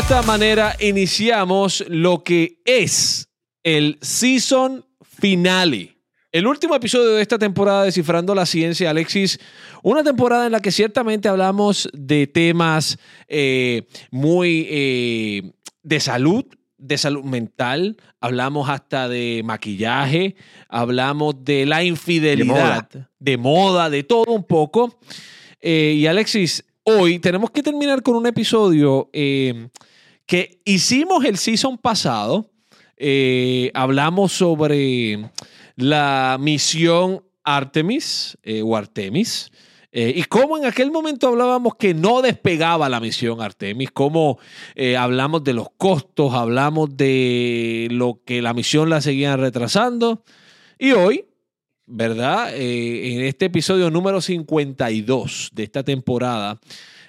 De esta manera iniciamos lo que es el season finale. El último episodio de esta temporada de Descifrando la Ciencia, Alexis, una temporada en la que ciertamente hablamos de temas eh, muy eh, de salud, de salud mental, hablamos hasta de maquillaje, hablamos de la infidelidad, de moda, de, todo un poco. Eh, y Alexis, hoy tenemos que terminar con un episodio eh, que hicimos el season pasado. Eh, hablamos sobre la misión Artemis o Artemis. Eh, y cómo en aquel momento hablábamos que no despegaba la misión Artemis, cómo eh, hablamos de los costos, hablamos de lo que la misión la seguían retrasando. Y hoy, ¿verdad? Eh, en este episodio número 52 de esta temporada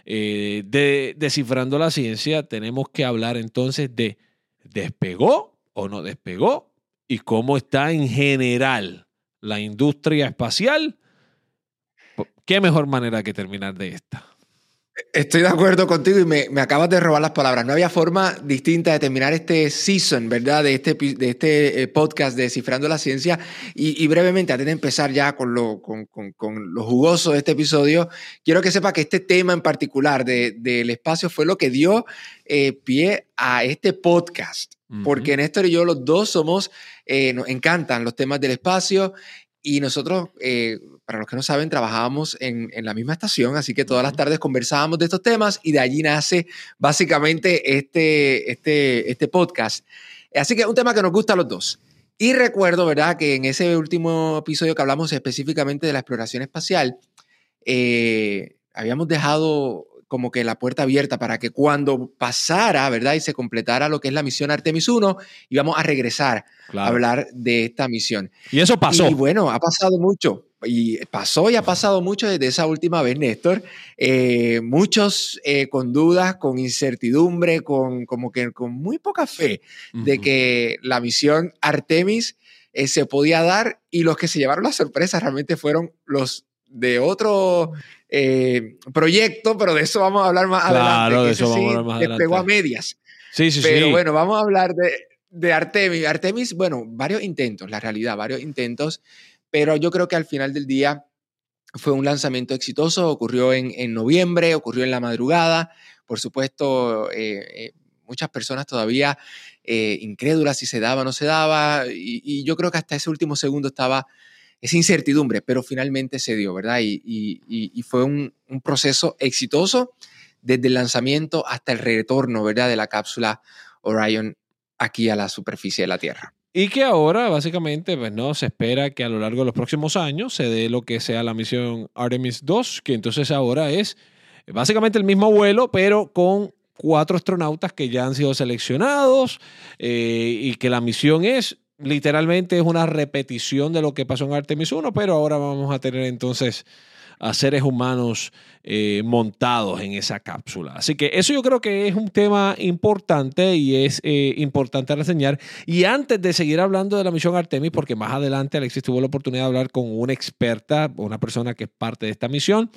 de Descifrando la Ciencia, tenemos que hablar entonces de despegó o no despegó y cómo está en general la industria espacial ¿Qué mejor manera que terminar de esta? Estoy de acuerdo contigo y me, acabas de robar las palabras. No había forma distinta de terminar este season, ¿verdad? De este, de este eh, podcast de Cifrando la Ciencia. Y, brevemente, antes de empezar ya con lo, con, lo jugoso de este episodio, quiero que sepa que este tema en particular del espacio fue lo que dio eh, pie a este podcast. Porque Néstor y yo, los dos somos, eh, nos encantan los temas del espacio y nosotros, eh, para los que no saben, trabajábamos en, en, la misma estación, así que todas las tardes conversábamos de estos temas y de allí nace básicamente este, este, este podcast. Así que es un tema que nos gusta a los dos. Y recuerdo, ¿verdad?, que en ese último episodio que hablamos específicamente de la exploración espacial, eh, habíamos dejado como que la puerta abierta para que cuando pasara, ¿verdad? Y se completara lo que es la misión Artemis 1, íbamos a regresar a hablar de esta misión. Y eso pasó. Y bueno, ha pasado mucho. Y pasó y ha pasado mucho desde esa última vez, Néstor. Eh, muchos eh, con dudas, con incertidumbre, con como que con muy poca fe de que la misión Artemis eh, se podía dar y los que se llevaron la sorpresa realmente fueron los de otro eh, proyecto, pero de eso vamos a hablar más adelante. de eso vamos a hablar más adelante. Despegó a medias. Sí, sí, pero bueno, vamos a hablar de, de Artemis. Artemis, bueno, varios intentos, la realidad, varios intentos, pero yo creo que al final del día fue un lanzamiento exitoso, ocurrió en, en noviembre, ocurrió en la madrugada, por supuesto, eh, eh, muchas personas todavía incrédulas si se daba o no se daba, y, y, yo creo que hasta ese último segundo estaba esa incertidumbre, pero finalmente se dio, ¿verdad? Y, fue un, proceso exitoso desde el lanzamiento hasta el retorno, ¿verdad? De la cápsula Orion aquí a la superficie de la Tierra. Y que ahora, básicamente, pues no, se espera que a lo largo de los próximos años se dé lo que sea la misión Artemis 2, que entonces ahora es básicamente el mismo vuelo, pero con cuatro astronautas que ya han sido seleccionados eh, y que la misión es literalmente es una repetición de lo que pasó en Artemis 1, pero ahora vamos a tener entonces a seres humanos eh, montados en esa cápsula. Así que eso yo creo que es un tema importante y es eh, importante reseñar. Y antes de seguir hablando de la misión Artemis, porque más adelante Alexis tuvo la oportunidad de hablar con una experta, una persona que es parte de esta misión,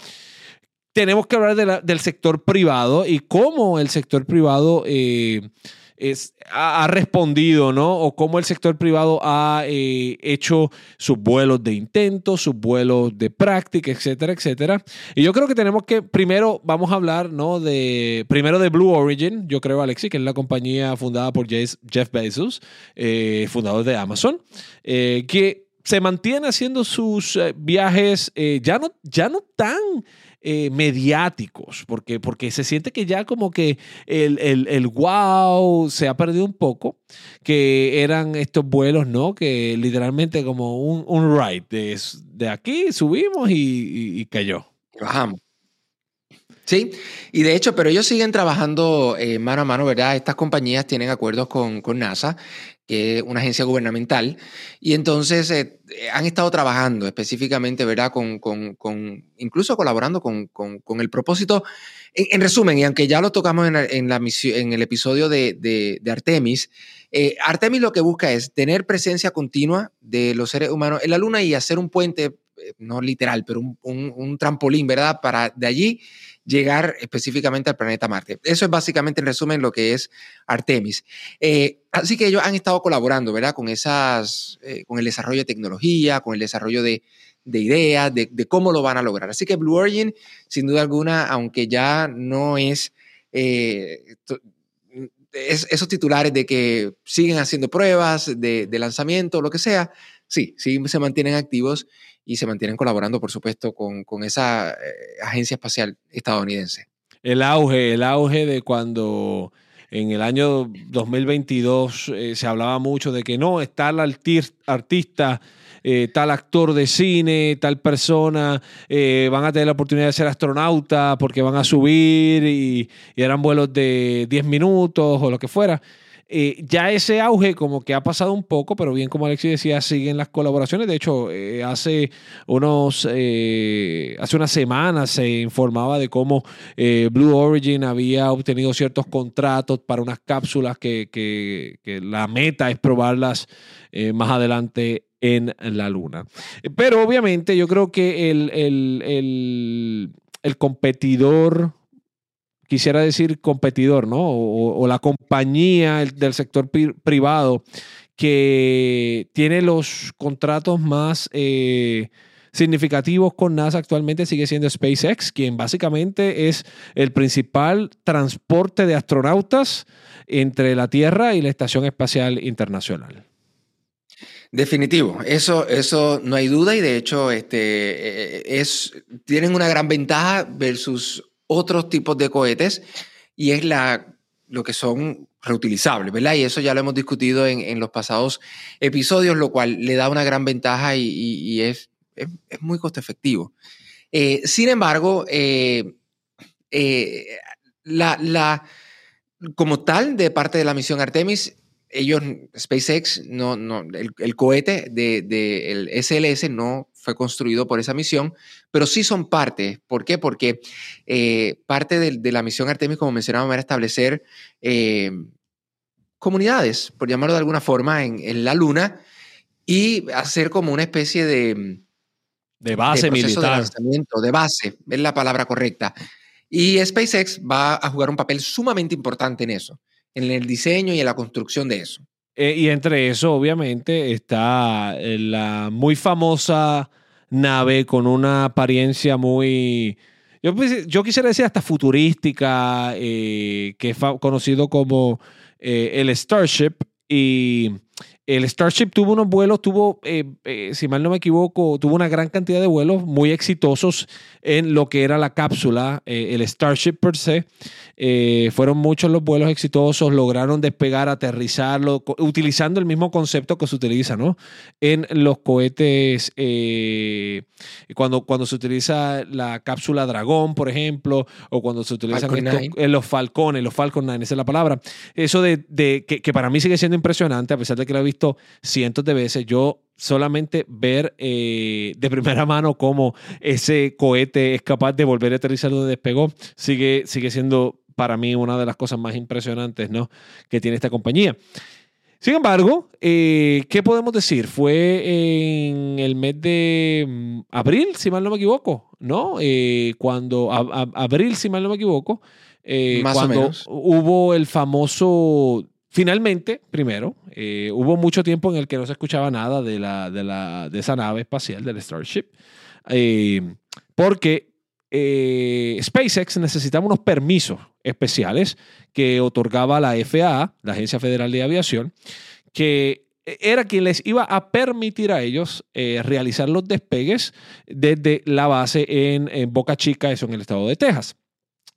tenemos que hablar del sector privado y cómo el sector privado... Eh, es, ha, respondido, ¿no? O cómo el sector privado ha eh, hecho sus vuelos de intento, sus vuelos de práctica, etcétera, etcétera. Y yo creo que tenemos que, primero, vamos a hablar, ¿no? De, primero de Blue Origin, yo creo, Alexi, que es la compañía fundada por Jeff Bezos, eh, fundador de Amazon, eh, que se mantiene haciendo sus viajes ya, no, ya no tan eh, mediáticos, porque, porque se siente que ya como que el, el, wow se ha perdido un poco, que eran estos vuelos, ¿no? Que literalmente como un, un ride, de, de aquí subimos y, cayó. Bajamos. Sí, y de hecho, pero ellos siguen trabajando eh, mano a mano, ¿verdad? Estas compañías tienen acuerdos con, con NASA que es una agencia gubernamental, y entonces eh, han estado trabajando específicamente, ¿verdad? Con, con, incluso colaborando con, con el propósito, en, resumen, y aunque ya lo tocamos en, en, la en el episodio de, de, de Artemis, eh, Artemis lo que busca es tener presencia continua de los seres humanos en la Luna y hacer un puente, eh, no literal, pero un, un, un trampolín, ¿verdad? Para de allí llegar específicamente al planeta Marte. Eso es básicamente en resumen lo que es Artemis. Eh, así que ellos han estado colaborando, ¿verdad? Con esas, eh, con el desarrollo de tecnología, con el desarrollo de, ideas, de, cómo lo van a lograr. Así que Blue Origin, sin duda alguna, aunque ya no es, eh, esos titulares de que siguen haciendo pruebas de, de lanzamiento, lo que sea, sí, sí se mantienen activos y se mantienen colaborando, por supuesto, con, con esa eh, agencia espacial estadounidense. El auge, el auge de cuando en el año 2022 eh, se hablaba mucho de que no, está el artista, eh, tal actor de cine, tal persona, van a tener la oportunidad de ser astronauta porque van a subir y eran vuelos de 10 minutos o lo que fuera. Eh, ya ese auge como que ha pasado un poco, pero bien como Alexis decía, siguen las colaboraciones. De hecho, eh, hace unos eh, hace unas semanas se informaba de cómo Blue Origin había obtenido ciertos contratos para unas cápsulas que, que la meta es probarlas más adelante en la Luna. Pero obviamente yo creo que el, el, el, el competidor quisiera decir competidor, ¿no? O, la compañía del sector privado que tiene los contratos más eh, significativos con NASA actualmente sigue siendo SpaceX, quien básicamente es el principal transporte de astronautas entre la Tierra y la Estación Espacial Internacional. Definitivo, eso, eso no hay duda y de hecho este, eh, es, tienen una gran ventaja versus otros tipos de cohetes y es la, lo que son reutilizables, ¿verdad? Y eso ya lo hemos discutido en, los pasados episodios, lo cual le da una gran ventaja y, es, es, muy costo efectivo. Eh, sin embargo, eh, eh, la, la, como tal, de parte de la misión Artemis, ellos, SpaceX, no, no, el, cohete del de, el SLS no fue construido por esa misión, pero sí son parte. ¿Por qué? Porque eh, parte de, la misión Artemis, como mencionábamos, era establecer eh, comunidades, por llamarlo de alguna forma, en, la Luna y hacer como una especie de... De base militar. De lanzamiento, de base, es la palabra correcta. Y SpaceX va a jugar un papel sumamente importante en eso en el diseño y en la construcción de eso. Eh, y entre eso, obviamente, está eh, la muy famosa nave con una apariencia muy... Yo, pues, yo quisiera decir hasta futurística, eh, que es conocido como el Starship. Y el Starship tuvo unos vuelos, tuvo, eh, eh, si mal no me equivoco, tuvo una gran cantidad de vuelos muy exitosos en lo que era la cápsula, eh, el Starship per se. fueron muchos los vuelos exitosos, lograron despegar, aterrizarlo, utilizando el mismo concepto que se utiliza ¿no? en los cohetes, cuando, cuando se utiliza la cápsula Dragón, por ejemplo, o cuando se utilizan en los Falcones, los Falcon 9, esa es la palabra. Eso de, de que, que, para mí sigue siendo impresionante, a pesar de que lo he visto cientos de veces. Yo solamente ver eh, de primera mano cómo ese cohete es capaz de volver a aterrizar donde despegó, sigue, sigue siendo para mí una de las cosas más impresionantes ¿no? que tiene esta compañía. Sin embargo, eh, ¿qué podemos decir? Fue en el mes de mm, abril, si mal no me equivoco, ¿no? Eh, cuando, abril, si mal no me equivoco, cuando hubo el famoso Finalmente, primero, eh, hubo mucho tiempo en el que no se escuchaba nada de, la, de, la, de esa nave espacial, del Starship, eh, porque eh, SpaceX necesitaba unos permisos especiales que otorgaba la FAA, la Agencia Federal de Aviación, que era quien les iba a permitir a ellos realizar los despegues desde la base en, en Boca Chica, eso en el estado de Texas.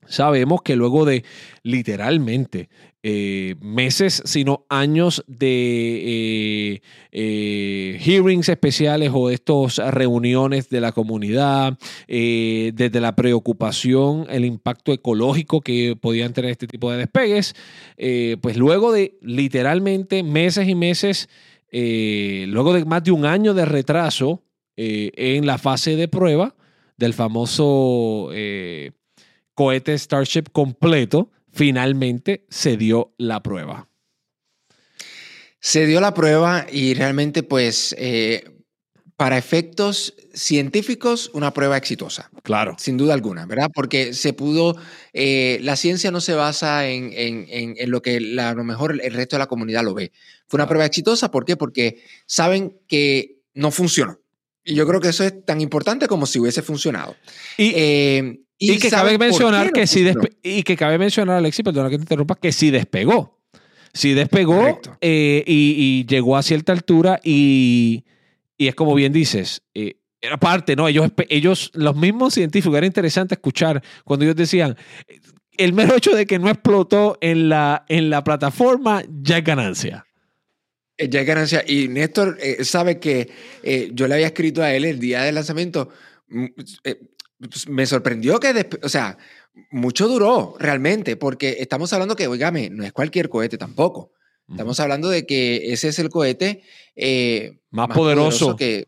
Sabemos que luego de literalmente eh, meses, sino años de eh, eh, hearings especiales o estas reuniones de la comunidad, desde la preocupación, el impacto ecológico que podían tener este tipo de despegues, pues luego de literalmente meses y meses, luego de más de un año de retraso en la fase de prueba del famoso cohete Starship completo, finalmente se dio la prueba. Se dio la prueba y realmente pues eh, para efectos científicos, una prueba exitosa. Claro. Sin duda alguna, ¿verdad? Porque se pudo, eh, la ciencia no se basa en, en, lo que a lo mejor el resto de la comunidad lo ve. Fue una prueba exitosa, ¿por qué? Porque saben que no funcionó. Y yo creo que eso es tan importante como si hubiese funcionado. Y, eh, y, que cabe mencionar que si y que cabe mencionar, Alexis, perdona que te interrumpa, que sí despegó. Sí despegó eh, y, llegó a cierta altura y, es como bien dices, eh, aparte, ¿no? Ellos, ellos, los mismos científicos, era interesante escuchar cuando ellos decían, el mero hecho de que no explotó en la, en la plataforma ya es ganancia. Eh, ya es ganancia. Y Néstor sabe que yo le había escrito a él el día del lanzamiento. Mm, pues, me sorprendió que, o sea, mucho duró realmente, porque estamos hablando que, oígame, no es cualquier cohete tampoco. Estamos hablando de que ese es el cohete eh, más, poderoso. que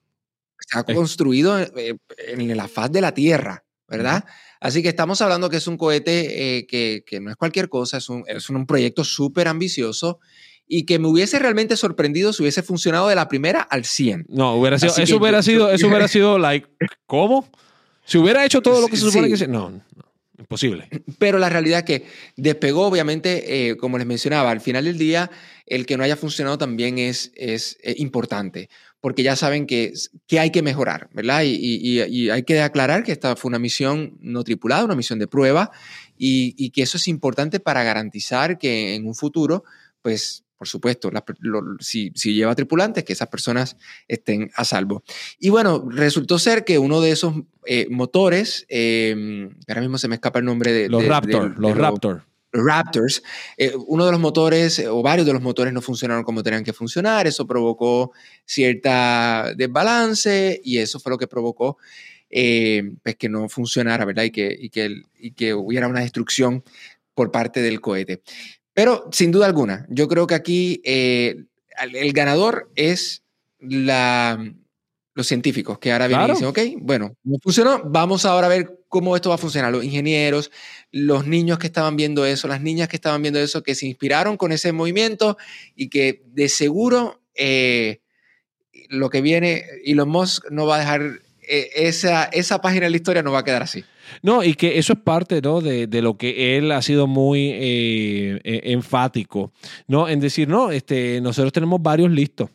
se ha construido eh, en la faz de la Tierra, ¿verdad? Así que estamos hablando que es un cohete eh, que, que, no es cualquier cosa, es un, es un proyecto súper ambicioso y que me hubiese realmente sorprendido si hubiese funcionado de la primera al 100. No, hubiera sido, eso, hubiera sido, eso hubiera sido, like, ¿cómo? Si hubiera hecho todo lo que se supone que se... No, no, imposible. Pero la realidad es que despegó, obviamente, eh, como les mencionaba, al final del día, el que no haya funcionado también es, es eh, importante, porque ya saben que, que, hay que mejorar, ¿verdad? Y, y, hay que aclarar que esta fue una misión no tripulada, una misión de prueba, y, y que eso es importante para garantizar que en un futuro, pues por supuesto, si, lleva tripulantes, que esas personas estén a salvo. Y bueno, resultó ser que uno de esos eh, motores, em, ahora mismo se me escapa el nombre de... Los Raptor, los Raptor. Raptors, eh, uno de los motores o varios de los motores no funcionaron como tenían que funcionar, eso provocó cierta desbalance y eso fue lo que provocó eh, pues que no funcionara, ¿verdad? Y que, y que, y que hubiera una destrucción por parte del cohete. Pero sin duda alguna, yo creo que aquí eh, el ganador es la, los científicos que ahora vienen y dicen, ok, bueno, no funcionó, vamos ahora a ver cómo esto va a funcionar. Los ingenieros, los niños que estaban viendo eso, las niñas que estaban viendo eso, que se inspiraron con ese movimiento y que de seguro eh, lo que viene, Elon Musk no va a dejar, eh, esa, esa página de la historia no va a quedar así. No, y que eso es parte ¿no? de, lo que él ha sido muy eh, e, enfático, ¿no? En decir, no, este, nosotros tenemos varios listos.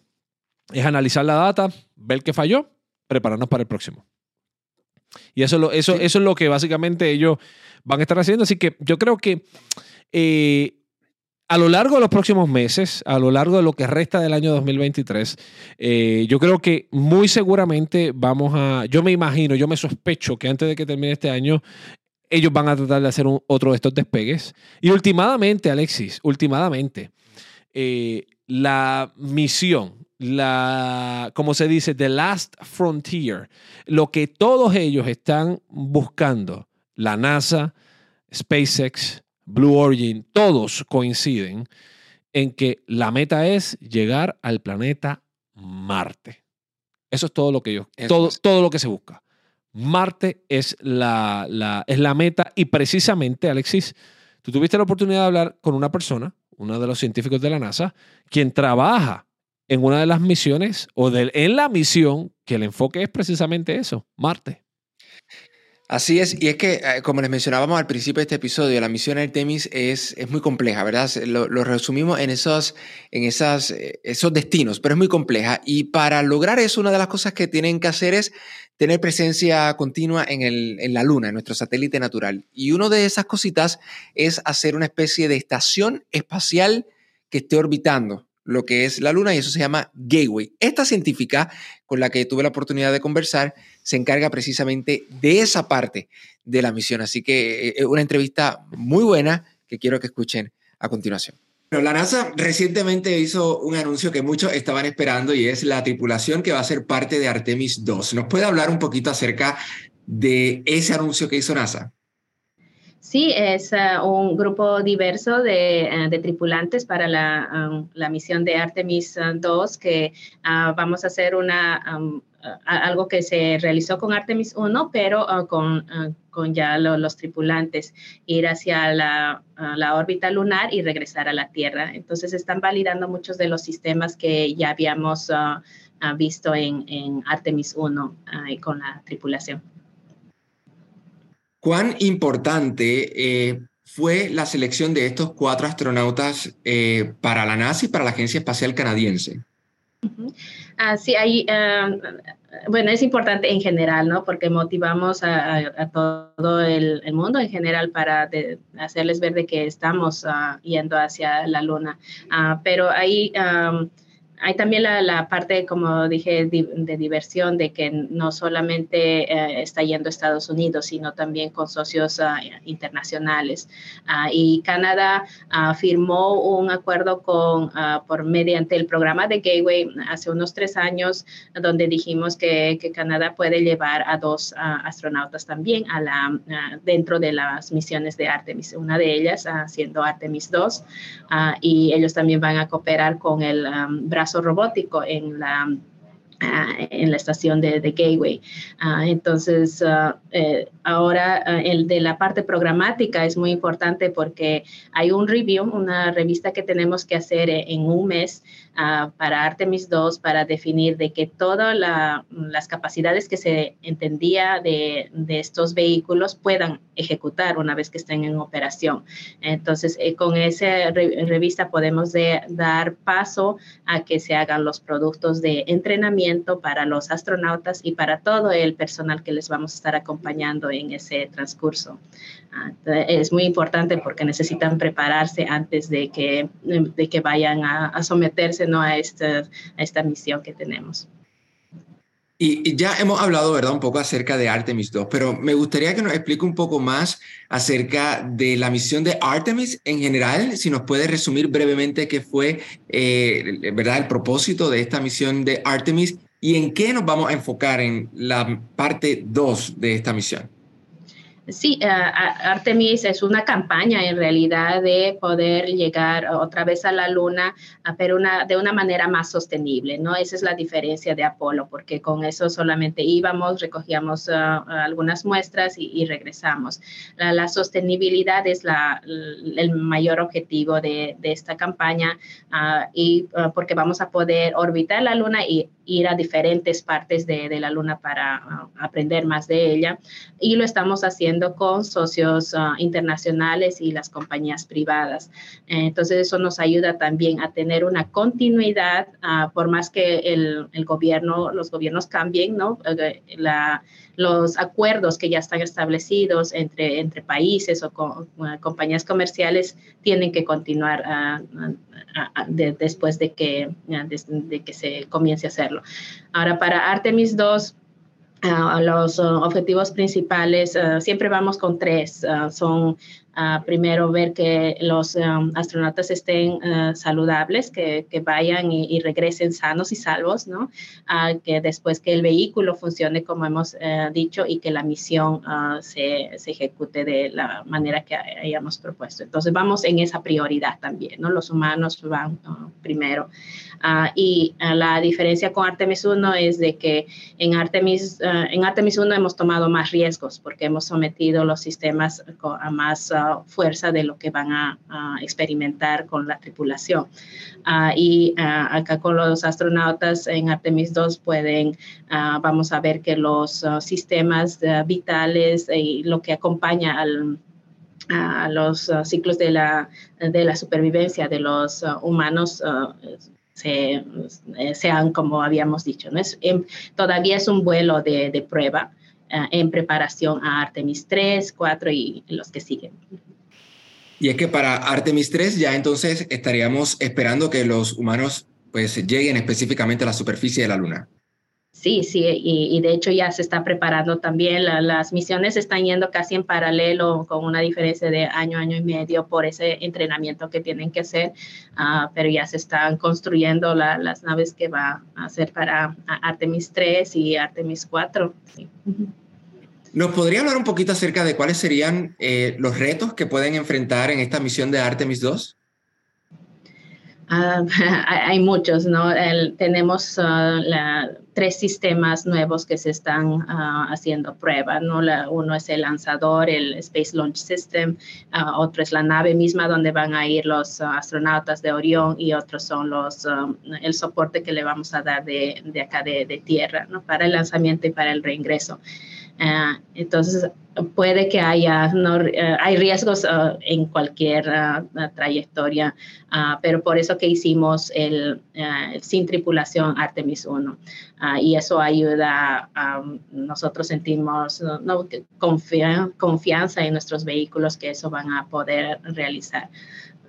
Es analizar la data, ver qué falló, prepararnos para el próximo. Y eso, lo, eso, eso es lo que básicamente ellos van a estar haciendo. Así que yo creo que eh, a lo largo de los próximos meses, a lo largo de lo que resta del año 2023, eh, yo creo que muy seguramente vamos a, yo me imagino, yo me sospecho que antes de que termine este año, ellos van a tratar de hacer otro de estos despegues. Y últimamente, Alexis, últimamente, eh, la misión, la, como se dice, The Last Frontier, lo que todos ellos están buscando, la NASA, SpaceX, Blue Origin, todos coinciden en que la meta es llegar al planeta Marte. Eso es todo lo que yo, todo, todo lo que se busca. Marte es la, es la meta y precisamente, Alexis, tú tuviste la oportunidad de hablar con una persona, uno de los científicos de la NASA, quien trabaja en una de las misiones o en la misión que el enfoque es precisamente eso, Marte. Así es, y es que, eh, como les mencionábamos al principio de este episodio, la misión Artemis es, es muy compleja, ¿verdad? Lo, resumimos en, esos, en esas, eh, esos destinos, pero es muy compleja. Y para lograr eso, una de las cosas que tienen que hacer es tener presencia continua en, el, en la Luna, en nuestro satélite natural. Y una de esas cositas es hacer una especie de estación espacial que esté orbitando lo que es la Luna y eso se llama Gateway. Esta científica con la que tuve la oportunidad de conversar se encarga precisamente de esa parte de la misión. Así que es eh, una entrevista muy buena que quiero que escuchen a continuación. la NASA recientemente hizo un anuncio que muchos estaban esperando y es la tripulación que va a ser parte de Artemis 2. ¿Nos puede hablar un poquito acerca de ese anuncio que hizo NASA? Sí, es uh, un grupo diverso de, uh, de tripulantes para la, um, la, misión de Artemis 2, uh, que vamos a hacer una, um, algo que se realizó con Artemis 1, pero con, con, ya los tripulantes, ir hacia la, la, órbita lunar y regresar a la Tierra. Entonces están validando muchos de los sistemas que ya habíamos visto en, Artemis 1 con la tripulación. ¿Cuán importante eh, fue la selección de estos cuatro astronautas eh, para la NASA y para la Agencia Espacial Canadiense? Ah, sí, ahí, bueno, es importante en general, ¿no? Porque motivamos a, todo el, mundo en general para hacerles ver de que estamos ah, yendo hacia la luna. Ah, pero ahí hay también la, parte, como dije, de, diversión, de que no solamente eh, está yendo a Estados Unidos, sino también con socios ah, internacionales. Ah, y Canadá ah, firmó un acuerdo con, por mediante el programa de Gateway hace unos tres años, donde dijimos que, que Canadá puede llevar a dos astronautas también a la, dentro de las misiones de Artemis. Una de ellas siendo Artemis 2, y ellos también van a cooperar con el brazo robótico en la, ah, en la estación de, de Gateway. Ah, entonces, ah, eh, ahora el de la parte programática es muy importante porque hay un review, una revista que tenemos que hacer en un mes para Artemis 2 para definir de que todas las capacidades que se entendía de, de, estos vehículos puedan ejecutar una vez que estén en operación. Entonces, eh, con esa revista podemos dar paso a que se hagan los productos de entrenamiento para los astronautas y para todo el personal que les vamos a estar acompañando en ese transcurso. Ah, es muy importante porque necesitan prepararse antes de que, de que vayan a, someterse ¿no? a, esta, a esta misión que tenemos. Y, ya hemos hablado, ¿verdad?, un poco acerca de Artemis 2, pero me gustaría que nos explique un poco más acerca de la misión de Artemis en general, si nos puede resumir brevemente qué fue, eh, ¿verdad?, el propósito de esta misión de Artemis y en qué nos vamos a enfocar en la parte 2 de esta misión. Sí, eh, Artemis es una campaña en realidad de poder llegar otra vez a la Luna, pero una, de una manera más sostenible, ¿no? Esa es la diferencia de Apolo, porque con eso solamente íbamos, recogíamos ah, algunas muestras y, regresamos. La, sostenibilidad es la, el mayor objetivo de, esta campaña ah, y ah, porque vamos a poder orbitar la Luna y ir a diferentes partes de, de la Luna para aprender más de ella. Y lo estamos haciendo con socios ah, internacionales y las compañías privadas. entonces, eso nos ayuda también a tener una continuidad, ah, por más que el, el, gobierno, los gobiernos cambien, ¿no? Eh, la, los acuerdos que ya están establecidos entre, entre países o ah, compañías comerciales tienen que continuar después de que, de, que se comience a hacerlo. Ahora, para Artemis 2, los objetivos principales, siempre vamos con tres. Uh, primero ver que los um, astronautas estén saludables, que, que vayan y, regresen sanos y salvos, ¿no? que después que el vehículo funcione como hemos dicho y que la misión se, se, ejecute de la manera que hayamos propuesto. Entonces vamos en esa prioridad también, ¿no? Los humanos van primero. Ah, y la diferencia con Artemis 1 es de que en Artemis, en Artemis 1 hemos tomado más riesgos porque hemos sometido los sistemas a más fuerza de lo que van a, experimentar con la tripulación. y acá con los astronautas en Artemis 2 pueden, vamos a ver que los sistemas vitales y lo que acompaña al a los ciclos de la, de la supervivencia de los humanos se, eh, sean como habíamos dicho. ¿no? Es, em, todavía es un vuelo de, de prueba eh, en preparación a Artemis 3, 4 y los que siguen. Y es que para Artemis 3 ya entonces estaríamos esperando que los humanos pues lleguen específicamente a la superficie de la Luna. Sí, sí, y, de hecho ya se está preparando también. las misiones están yendo casi en paralelo con una diferencia de año, año y medio por ese entrenamiento que tienen que hacer, ah, pero ya se están construyendo las naves que va a hacer para Artemis 3 y Artemis 4. ¿Nos podría hablar un poquito acerca de cuáles serían eh, los retos que pueden enfrentar en esta misión de Artemis 2? Ah, hay muchos, ¿no? tenemos ah, tres sistemas nuevos que se están ah, haciendo prueba, ¿no? uno es el lanzador, el Space Launch System, otro es la nave misma donde van a ir los astronautas de Orión y otros son los, el soporte que le vamos a dar de, de acá de, de, Tierra, ¿no? Para el lanzamiento y para el reingreso. Entonces, puede que haya, eh, hay riesgos uh, en cualquier uh, trayectoria, uh, pero por eso que hicimos el, sin tripulación Artemis 1. y eso ayuda, um, nosotros sentimos confianza en nuestros vehículos que eso van a poder realizar.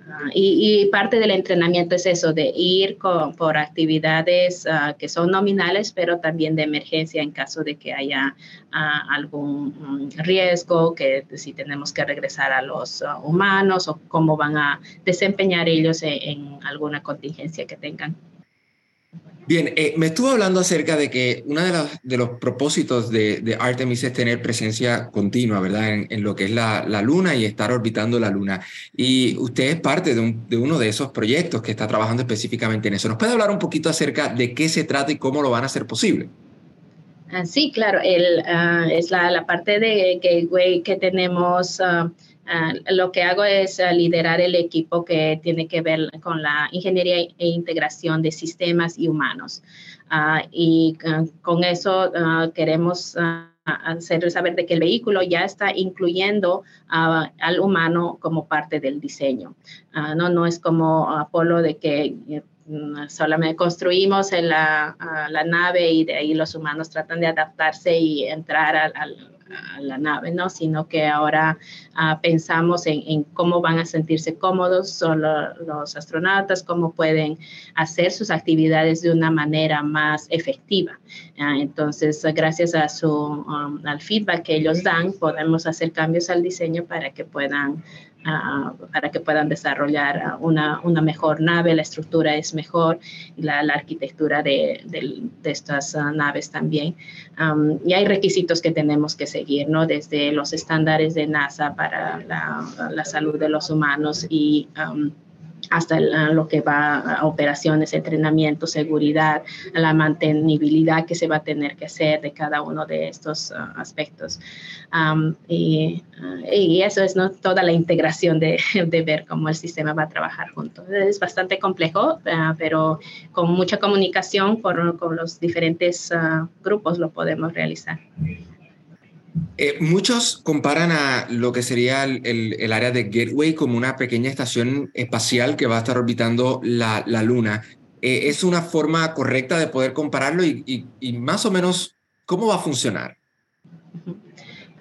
Ah, y, parte del entrenamiento es eso, de ir por actividades ah, que son nominales, pero también de emergencia en caso de que haya ah, algún mm, riesgo, que si tenemos que regresar a los humanos o cómo van a desempeñar ellos en alguna contingencia que tengan. Bien, eh, me estuvo hablando acerca de que uno de los, propósitos de, Artemis es tener presencia continua, ¿verdad? En, lo que es la, Luna y estar orbitando la Luna. Y usted es parte de, uno de esos proyectos que está trabajando específicamente en eso. ¿Nos puede hablar un poquito acerca de qué se trata y cómo lo van a hacer posible? Ah, sí, claro. Ah, es la, parte de Gateway que tenemos. Uh, Ah, lo que hago es ah, liderar el equipo que tiene que ver con la ingeniería e integración de sistemas y humanos. Ah, y con eso queremos hacer saber de que el vehículo ya está incluyendo al humano como parte del diseño. no, no es como Apolo de que mm, solamente construimos la, la, nave y de ahí los humanos tratan de adaptarse y entrar al a la nave, ¿no? Sino que ahora ah, pensamos en, cómo van a sentirse cómodos solo los astronautas, cómo pueden hacer sus actividades de una manera más efectiva. Ah, entonces, gracias a su, um, al feedback que ellos dan, podemos hacer cambios al diseño para que puedan para que puedan desarrollar una, una, mejor nave, la estructura es mejor, la, la arquitectura de, de, estas ah, naves también. y hay requisitos que tenemos que seguir, ¿no? Desde los estándares de NASA para la, la salud de los humanos y hasta lo que va a operaciones, entrenamiento, seguridad, la mantenibilidad que se va a tener que hacer de cada uno de estos uh, aspectos. Um, y, eso es ¿no? toda la integración de, de, ver cómo el sistema va a trabajar juntos. Es bastante complejo, uh, pero con mucha comunicación con, con los diferentes grupos lo podemos realizar. Eh, muchos comparan a lo que sería el, área de Gateway como una pequeña estación espacial que va a estar orbitando la, Luna. Eh, ¿Es una forma correcta de poder compararlo y, más o menos cómo va a funcionar?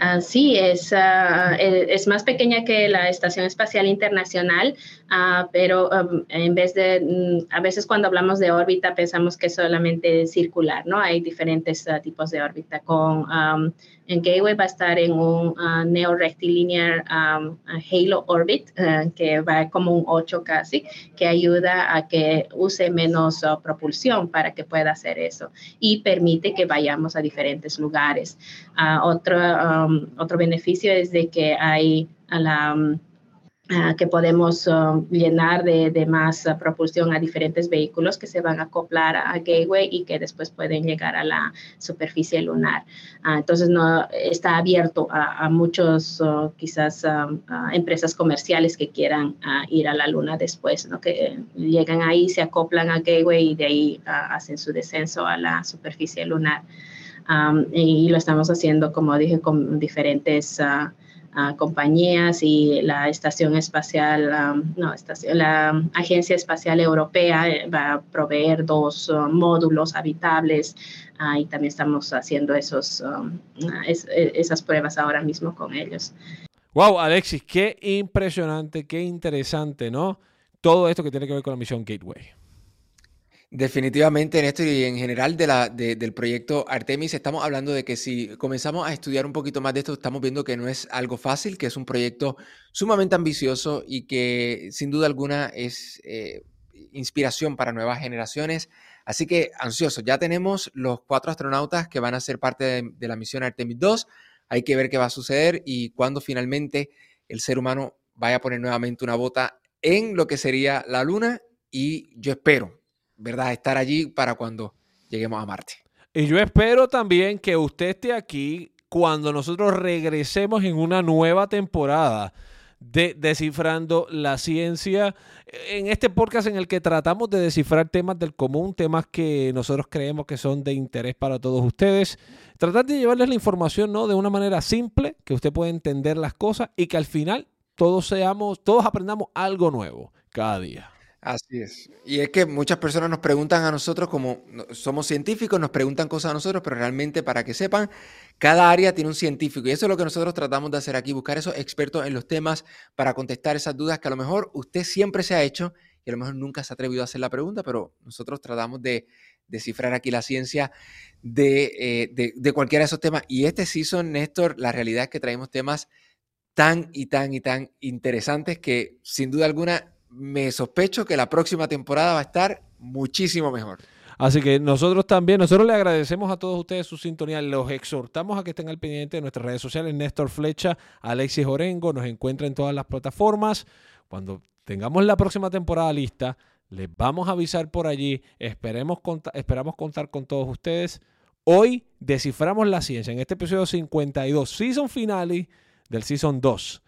Uh, sí, ah, e, es más pequeña que la Estación Espacial Internacional, ah, pero um, en vez de, mm, a veces cuando hablamos de órbita pensamos que solamente circular, ¿no? Hay diferentes tipos de órbita con... Um, en Gateway va a estar en un uh, neo-rectilinear um, halo orbit, uh, que va como un 8 casi, que ayuda a que use menos uh, propulsión para que pueda hacer eso y permite que vayamos a diferentes lugares. otro, um, otro beneficio es de que hay a la Ah, que podemos um, llenar de, más uh, propulsión a diferentes vehículos que se van a acoplar a, Gateway y que después pueden llegar a la superficie lunar. Ah, entonces, no está abierto a, muchos, uh, quizás, um, empresas comerciales que quieran uh, ir a la luna después, ¿no? que llegan ahí, se acoplan a Gateway y de ahí hacen su descenso a la superficie lunar. Um, y lo estamos haciendo, como dije, con diferentes compañías y la Estación Espacial, no, estación, la Agencia Espacial Europea eh, va a proveer dos uh, módulos habitables uh, y también estamos haciendo esos, um, e, esas pruebas ahora mismo con ellos. Wow, Alexis, qué impresionante, qué interesante, ¿no? Todo esto que tiene que ver con la misión Gateway. Definitivamente en esto y en general del proyecto Artemis estamos hablando de que si comenzamos a estudiar un poquito más de esto, estamos viendo que no es algo fácil, que es un proyecto sumamente ambicioso y que sin duda alguna es eh, inspiración para nuevas generaciones. Así que ansioso, ya tenemos los cuatro astronautas que van a ser parte de, de la misión Artemis 2. Hay que ver qué va a suceder y cuándo finalmente el ser humano vaya a poner nuevamente una bota en lo que sería la Luna y yo espero, ¿verdad?, estar allí para cuando lleguemos a Marte. Y yo espero también que usted esté aquí cuando nosotros regresemos en una nueva temporada de Descifrando la Ciencia, en este podcast en el que tratamos de descifrar temas del común, temas que nosotros creemos que son de interés para todos ustedes. Tratar de llevarles la información ¿no? de una manera simple, que usted pueda entender las cosas y que al final todos seamos, todos aprendamos algo nuevo cada día. Así es. Y es que muchas personas nos preguntan a nosotros, como somos científicos, nos preguntan cosas a nosotros, pero realmente para que sepan, cada área tiene un científico. Y eso es lo que nosotros tratamos de hacer aquí, buscar esos expertos en los temas para contestar esas dudas que a lo mejor usted siempre se ha hecho y a lo mejor nunca se ha atrevido a hacer la pregunta, pero nosotros tratamos de descifrar aquí la ciencia de, eh, de, de cualquiera de esos temas. Y este season, Néstor, la realidad es que traemos temas tan y tan y tan interesantes que sin duda alguna me sospecho que la próxima temporada va a estar muchísimo mejor. Así que nosotros también, nosotros le agradecemos a todos ustedes su sintonía, los exhortamos a que estén al pendiente de nuestras redes sociales, Néstor Flecha, Alexis Orengo, nos encuentra en todas las plataformas. Cuando tengamos la próxima temporada lista, les vamos a avisar por allí, Esperemos esperamos contar con todos ustedes. Hoy desciframos la ciencia en este episodio 52, season finale del season 2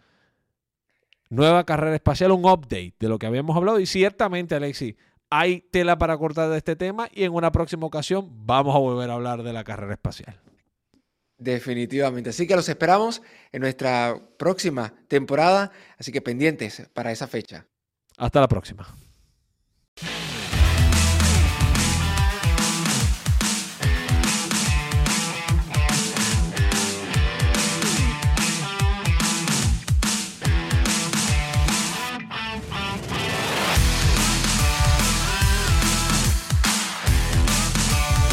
nueva carrera espacial, un update de lo que habíamos hablado. Y ciertamente, Alexi, hay tela para cortar de este tema y en una próxima ocasión vamos a volver a hablar de la carrera espacial. Definitivamente. Así que los esperamos en nuestra próxima temporada. Así que pendientes para esa fecha. Hasta la próxima.